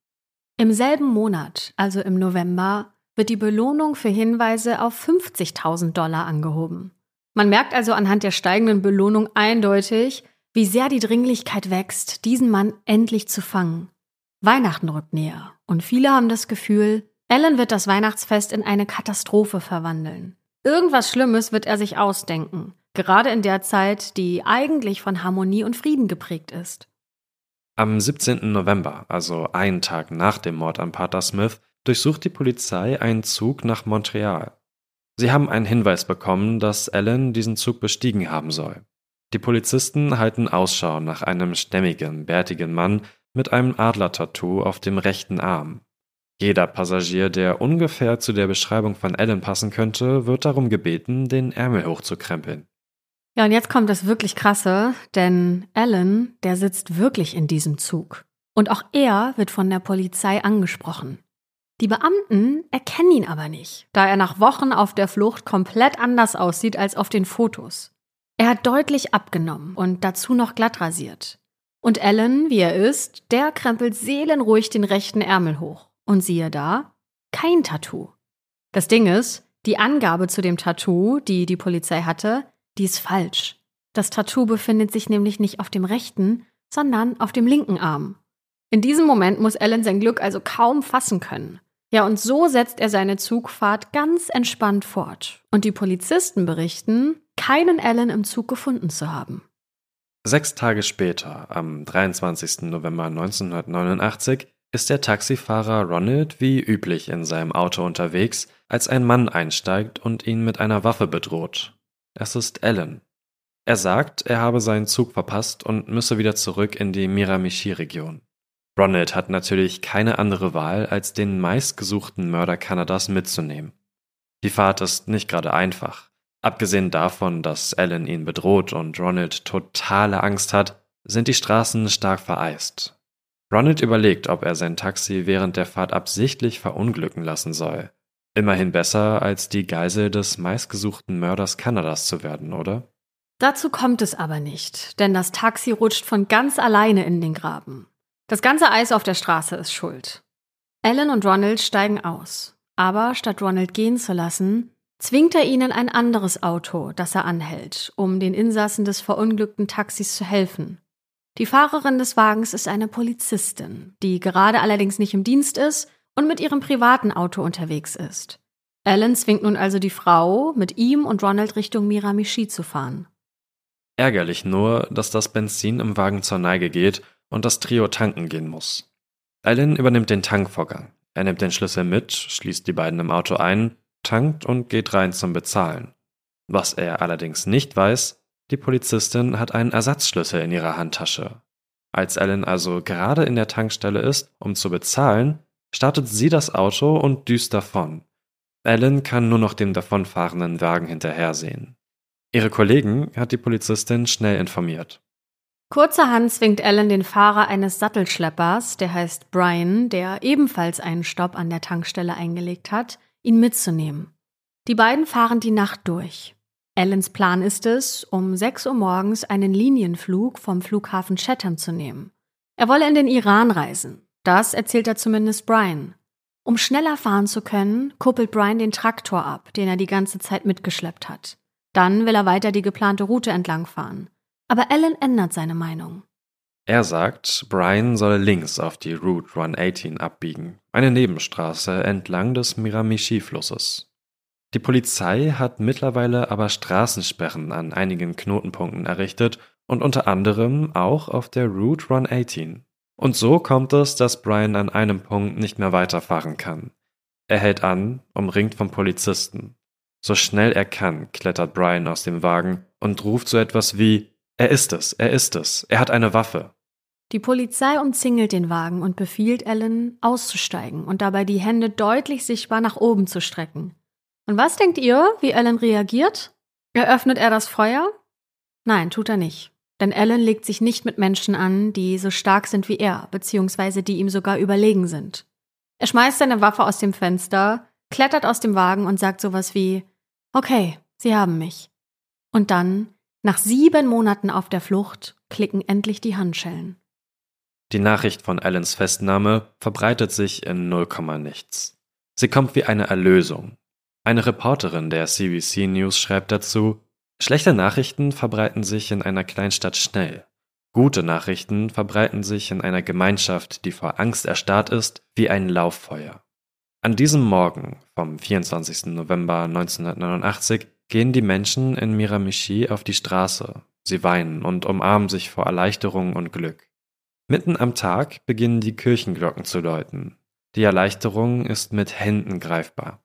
Im selben Monat, also im November, wird die Belohnung für Hinweise auf 50.000 Dollar angehoben. Man merkt also anhand der steigenden Belohnung eindeutig, wie sehr die Dringlichkeit wächst, diesen Mann endlich zu fangen. Weihnachten rückt näher und viele haben das Gefühl, Alan wird das Weihnachtsfest in eine Katastrophe verwandeln. Irgendwas Schlimmes wird er sich ausdenken, gerade in der Zeit, die eigentlich von Harmonie und Frieden geprägt ist. Am 17. November, also einen Tag nach dem Mord an Pater Smith, durchsucht die Polizei einen Zug nach Montreal. Sie haben einen Hinweis bekommen, dass Alan diesen Zug bestiegen haben soll. Die Polizisten halten Ausschau nach einem stämmigen, bärtigen Mann mit einem Adler-Tattoo auf dem rechten Arm. Jeder Passagier, der ungefähr zu der Beschreibung von Alan passen könnte, wird darum gebeten, den Ärmel hochzukrempeln. Ja, und jetzt kommt das wirklich krasse, denn Alan, der sitzt wirklich in diesem Zug. Und auch er wird von der Polizei angesprochen. Die Beamten erkennen ihn aber nicht, da er nach Wochen auf der Flucht komplett anders aussieht als auf den Fotos. Er hat deutlich abgenommen und dazu noch glatt rasiert. Und Alan, wie er ist, der krempelt seelenruhig den rechten Ärmel hoch. Und siehe da, kein Tattoo. Das Ding ist, die Angabe zu dem Tattoo, die die Polizei hatte, die ist falsch. Das Tattoo befindet sich nämlich nicht auf dem rechten, sondern auf dem linken Arm. In diesem Moment muss Alan sein Glück also kaum fassen können. Ja, und so setzt er seine Zugfahrt ganz entspannt fort. Und die Polizisten berichten, keinen Alan im Zug gefunden zu haben. Sechs Tage später, am 23. November 1989, ist der Taxifahrer Ronald wie üblich in seinem Auto unterwegs, als ein Mann einsteigt und ihn mit einer Waffe bedroht. Es ist Alan. Er sagt, er habe seinen Zug verpasst und müsse wieder zurück in die Miramichi-Region. Ronald hat natürlich keine andere Wahl, als den meistgesuchten Mörder Kanadas mitzunehmen. Die Fahrt ist nicht gerade einfach. Abgesehen davon, dass Alan ihn bedroht und Ronald totale Angst hat, sind die Straßen stark vereist. Ronald überlegt, ob er sein Taxi während der Fahrt absichtlich verunglücken lassen soll. Immerhin besser, als die Geisel des meistgesuchten Mörders Kanadas zu werden, oder? Dazu kommt es aber nicht, denn das Taxi rutscht von ganz alleine in den Graben. Das ganze Eis auf der Straße ist schuld. Alan und Ronald steigen aus. Aber statt Ronald gehen zu lassen, zwingt er ihnen ein anderes Auto, das er anhält, um den Insassen des verunglückten Taxis zu helfen. Die Fahrerin des Wagens ist eine Polizistin, die gerade allerdings nicht im Dienst ist und mit ihrem privaten Auto unterwegs ist. Alan zwingt nun also die Frau, mit ihm und Ronald Richtung Miramichi zu fahren. Ärgerlich nur, dass das Benzin im Wagen zur Neige geht und das Trio tanken gehen muss. Alan übernimmt den Tankvorgang. Er nimmt den Schlüssel mit, schließt die beiden im Auto ein, tankt und geht rein zum Bezahlen. Was er allerdings nicht weiß, die Polizistin hat einen Ersatzschlüssel in ihrer Handtasche. Als Ellen also gerade in der Tankstelle ist, um zu bezahlen, startet sie das Auto und düst davon. Ellen kann nur noch dem davonfahrenden Wagen hinterhersehen. Ihre Kollegen hat die Polizistin schnell informiert. Kurzerhand zwingt Ellen den Fahrer eines Sattelschleppers, der heißt Brian, der ebenfalls einen Stopp an der Tankstelle eingelegt hat, ihn mitzunehmen. Die beiden fahren die Nacht durch. Ellens Plan ist es, um 6 Uhr morgens einen Linienflug vom Flughafen Chatham zu nehmen. Er wolle in den Iran reisen. Das erzählt er zumindest Brian. Um schneller fahren zu können, kuppelt Brian den Traktor ab, den er die ganze Zeit mitgeschleppt hat. Dann will er weiter die geplante Route entlangfahren. Aber Alan ändert seine Meinung. Er sagt, Brian solle links auf die Route 118 abbiegen, eine Nebenstraße entlang des Miramichi-Flusses. Die Polizei hat mittlerweile aber Straßensperren an einigen Knotenpunkten errichtet und unter anderem auch auf der Route 118. Und so kommt es, dass Brian an einem Punkt nicht mehr weiterfahren kann. Er hält an, umringt von Polizisten. So schnell er kann, klettert Brian aus dem Wagen und ruft so etwas wie Er ist es, er ist es, er hat eine Waffe. Die Polizei umzingelt den Wagen und befiehlt Ellen, auszusteigen und dabei die Hände deutlich sichtbar nach oben zu strecken. Und was denkt ihr, wie Alan reagiert? Eröffnet er das Feuer? Nein, tut er nicht. Denn Alan legt sich nicht mit Menschen an, die so stark sind wie er, beziehungsweise die ihm sogar überlegen sind. Er schmeißt seine Waffe aus dem Fenster, klettert aus dem Wagen und sagt sowas wie Okay, Sie haben mich. Und dann, nach sieben Monaten auf der Flucht, klicken endlich die Handschellen. Die Nachricht von Allens Festnahme verbreitet sich in null Komma nichts. Sie kommt wie eine Erlösung, eine Reporterin der CBC News schreibt dazu, schlechte Nachrichten verbreiten sich in einer Kleinstadt schnell. Gute Nachrichten verbreiten sich in einer Gemeinschaft, die vor Angst erstarrt ist, wie ein Lauffeuer. An diesem Morgen vom 24. November 1989 gehen die Menschen in Miramichi auf die Straße. Sie weinen und umarmen sich vor Erleichterung und Glück. Mitten am Tag beginnen die Kirchenglocken zu läuten. Die Erleichterung ist mit Händen greifbar.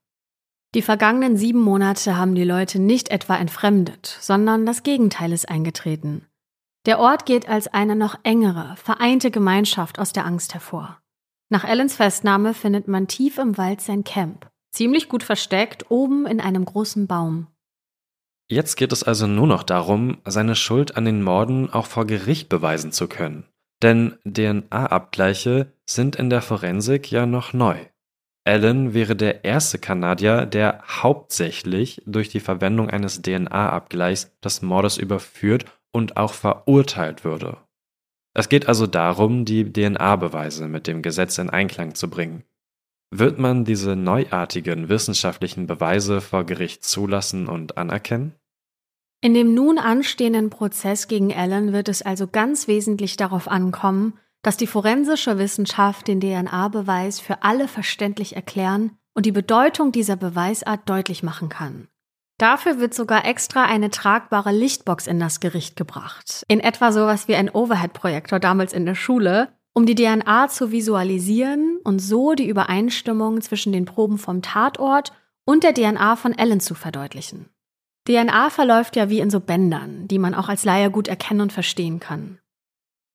Die vergangenen sieben Monate haben die Leute nicht etwa entfremdet, sondern das Gegenteil ist eingetreten. Der Ort geht als eine noch engere, vereinte Gemeinschaft aus der Angst hervor. Nach Ellens Festnahme findet man tief im Wald sein Camp, ziemlich gut versteckt, oben in einem großen Baum. Jetzt geht es also nur noch darum, seine Schuld an den Morden auch vor Gericht beweisen zu können. Denn DNA-Abgleiche sind in der Forensik ja noch neu. Allen wäre der erste Kanadier, der hauptsächlich durch die Verwendung eines DNA-Abgleichs des Mordes überführt und auch verurteilt würde. Es geht also darum, die DNA-Beweise mit dem Gesetz in Einklang zu bringen. Wird man diese neuartigen wissenschaftlichen Beweise vor Gericht zulassen und anerkennen? In dem nun anstehenden Prozess gegen Allen wird es also ganz wesentlich darauf ankommen, dass die forensische Wissenschaft den DNA-Beweis für alle verständlich erklären und die Bedeutung dieser Beweisart deutlich machen kann. Dafür wird sogar extra eine tragbare Lichtbox in das Gericht gebracht, in etwa sowas wie ein Overhead-Projektor damals in der Schule, um die DNA zu visualisieren und so die Übereinstimmung zwischen den Proben vom Tatort und der DNA von Ellen zu verdeutlichen. DNA verläuft ja wie in so Bändern, die man auch als Laie gut erkennen und verstehen kann.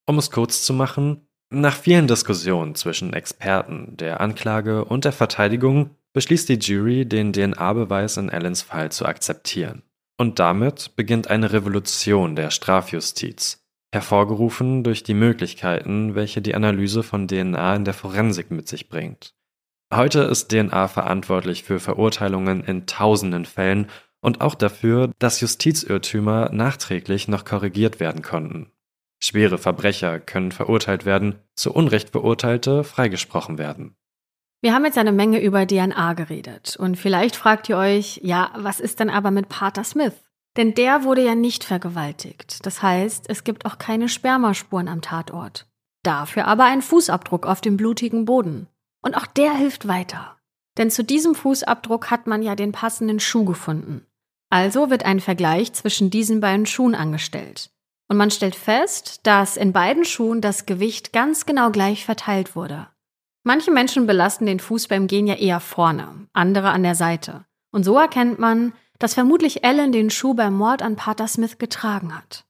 Um es kurz zu machen, nach vielen Diskussionen zwischen Experten, der Anklage und der Verteidigung beschließt die Jury, den DNA-Beweis in Allens Fall zu akzeptieren. Und damit beginnt eine Revolution der Strafjustiz, hervorgerufen durch die Möglichkeiten, welche die Analyse von DNA in der Forensik mit sich bringt. Heute ist DNA verantwortlich für Verurteilungen in tausenden Fällen und auch dafür, dass Justizirrtümer nachträglich noch korrigiert werden konnten. Schwere Verbrecher können verurteilt werden, zu Unrecht Verurteilte freigesprochen werden. Wir haben jetzt eine Menge über DNA geredet und vielleicht fragt ihr euch, ja, was ist denn aber mit Pater Smith? Denn der wurde ja nicht vergewaltigt. Das heißt, es gibt auch keine Spermaspuren am Tatort. Dafür aber ein Fußabdruck auf dem blutigen Boden. Und auch der hilft weiter. Denn zu diesem Fußabdruck hat man ja den passenden Schuh gefunden. Also wird ein Vergleich zwischen diesen beiden Schuhen angestellt. Und man stellt fest, dass in beiden Schuhen das Gewicht ganz genau gleich verteilt wurde. Manche Menschen belasten den Fuß beim Gehen ja eher vorne, andere an der Seite. Und so erkennt man, dass vermutlich Ellen den Schuh beim Mord an Pater Smith getragen hat.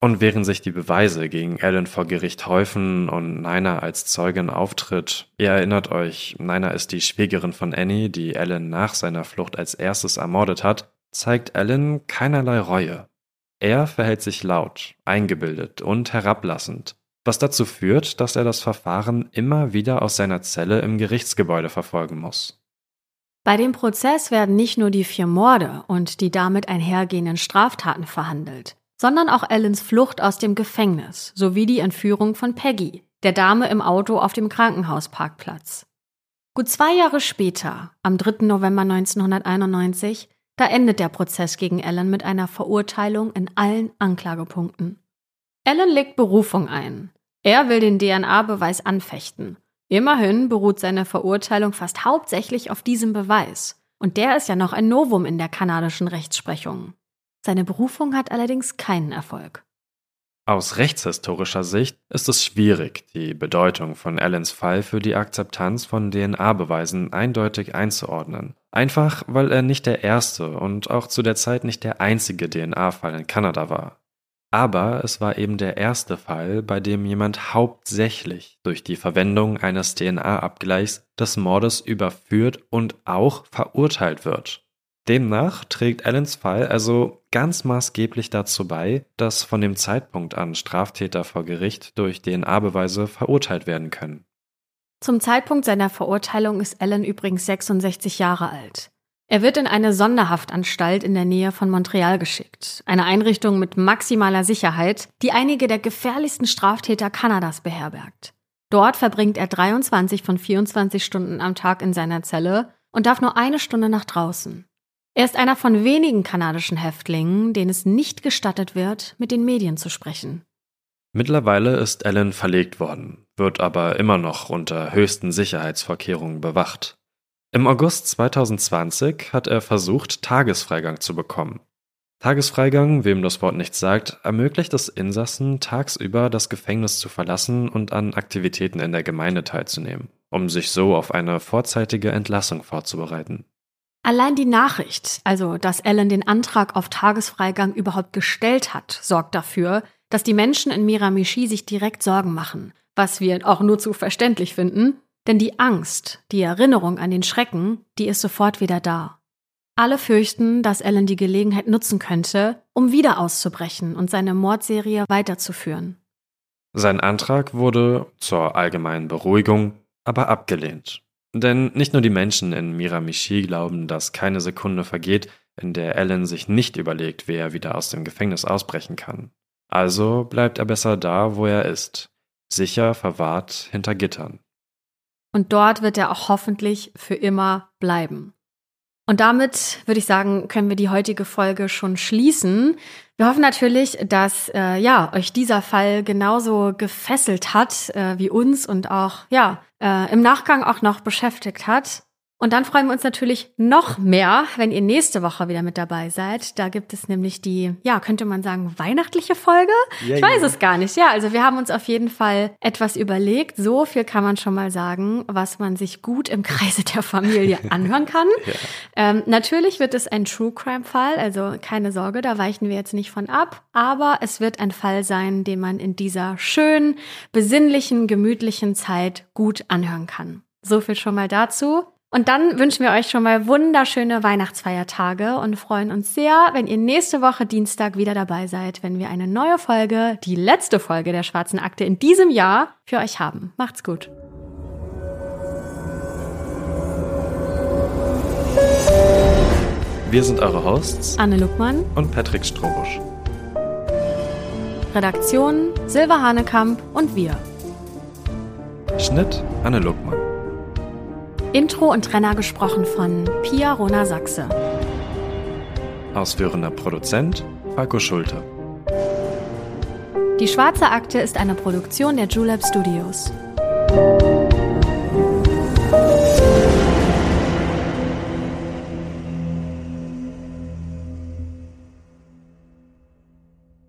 Und während sich die Beweise gegen Ellen vor Gericht häufen und Nina als Zeugin auftritt, ihr erinnert euch, Nina ist die Schwägerin von Annie, die Ellen nach seiner Flucht als erstes ermordet hat, zeigt Ellen keinerlei Reue. Er verhält sich laut, eingebildet und herablassend, was dazu führt, dass er das Verfahren immer wieder aus seiner Zelle im Gerichtsgebäude verfolgen muss. Bei dem Prozess werden nicht nur die vier Morde und die damit einhergehenden Straftaten verhandelt sondern auch Ellens Flucht aus dem Gefängnis sowie die Entführung von Peggy, der Dame im Auto auf dem Krankenhausparkplatz. Gut zwei Jahre später, am 3. November 1991, da endet der Prozess gegen Ellen mit einer Verurteilung in allen Anklagepunkten. Ellen legt Berufung ein. Er will den DNA-Beweis anfechten. Immerhin beruht seine Verurteilung fast hauptsächlich auf diesem Beweis. Und der ist ja noch ein Novum in der kanadischen Rechtsprechung. Seine Berufung hat allerdings keinen Erfolg. Aus rechtshistorischer Sicht ist es schwierig, die Bedeutung von Allens Fall für die Akzeptanz von DNA-Beweisen eindeutig einzuordnen. Einfach weil er nicht der erste und auch zu der Zeit nicht der einzige DNA-Fall in Kanada war. Aber es war eben der erste Fall, bei dem jemand hauptsächlich durch die Verwendung eines DNA-Abgleichs des Mordes überführt und auch verurteilt wird. Demnach trägt Allens Fall also ganz maßgeblich dazu bei, dass von dem Zeitpunkt an Straftäter vor Gericht durch DNA-Beweise verurteilt werden können. Zum Zeitpunkt seiner Verurteilung ist Allen übrigens 66 Jahre alt. Er wird in eine Sonderhaftanstalt in der Nähe von Montreal geschickt, eine Einrichtung mit maximaler Sicherheit, die einige der gefährlichsten Straftäter Kanadas beherbergt. Dort verbringt er 23 von 24 Stunden am Tag in seiner Zelle und darf nur eine Stunde nach draußen. Er ist einer von wenigen kanadischen Häftlingen, denen es nicht gestattet wird, mit den Medien zu sprechen. Mittlerweile ist Allen verlegt worden, wird aber immer noch unter höchsten Sicherheitsvorkehrungen bewacht. Im August 2020 hat er versucht, Tagesfreigang zu bekommen. Tagesfreigang, wem das Wort nichts sagt, ermöglicht es Insassen, tagsüber das Gefängnis zu verlassen und an Aktivitäten in der Gemeinde teilzunehmen, um sich so auf eine vorzeitige Entlassung vorzubereiten. Allein die Nachricht, also dass Ellen den Antrag auf Tagesfreigang überhaupt gestellt hat, sorgt dafür, dass die Menschen in Miramichi sich direkt Sorgen machen, was wir auch nur zu verständlich finden, denn die Angst, die Erinnerung an den Schrecken, die ist sofort wieder da. Alle fürchten, dass Ellen die Gelegenheit nutzen könnte, um wieder auszubrechen und seine Mordserie weiterzuführen. Sein Antrag wurde zur allgemeinen Beruhigung aber abgelehnt. Denn nicht nur die Menschen in Miramichi glauben, dass keine Sekunde vergeht, in der Alan sich nicht überlegt, wie er wieder aus dem Gefängnis ausbrechen kann. Also bleibt er besser da, wo er ist, sicher verwahrt hinter Gittern. Und dort wird er auch hoffentlich für immer bleiben. Und damit würde ich sagen, können wir die heutige Folge schon schließen. Wir hoffen natürlich, dass äh, ja euch dieser Fall genauso gefesselt hat äh, wie uns und auch ja äh, im Nachgang auch noch beschäftigt hat. Und dann freuen wir uns natürlich noch mehr, wenn ihr nächste Woche wieder mit dabei seid. Da gibt es nämlich die, ja, könnte man sagen, weihnachtliche Folge. Ja, ich weiß ja. es gar nicht. Ja, also wir haben uns auf jeden Fall etwas überlegt. So viel kann man schon mal sagen, was man sich gut im Kreise der Familie anhören kann. ja. ähm, natürlich wird es ein True Crime Fall, also keine Sorge, da weichen wir jetzt nicht von ab. Aber es wird ein Fall sein, den man in dieser schönen, besinnlichen, gemütlichen Zeit gut anhören kann. So viel schon mal dazu. Und dann wünschen wir euch schon mal wunderschöne Weihnachtsfeiertage und freuen uns sehr, wenn ihr nächste Woche Dienstag wieder dabei seid, wenn wir eine neue Folge, die letzte Folge der Schwarzen Akte in diesem Jahr für euch haben. Macht's gut. Wir sind eure Hosts Anne Luckmann und Patrick Strobusch. Redaktion Silva Hanekamp und wir. Schnitt Anne Luckmann. Intro und Trenner gesprochen von Pia Rona Sachse. Ausführender Produzent Falco Schulte. Die Schwarze Akte ist eine Produktion der Julep Studios.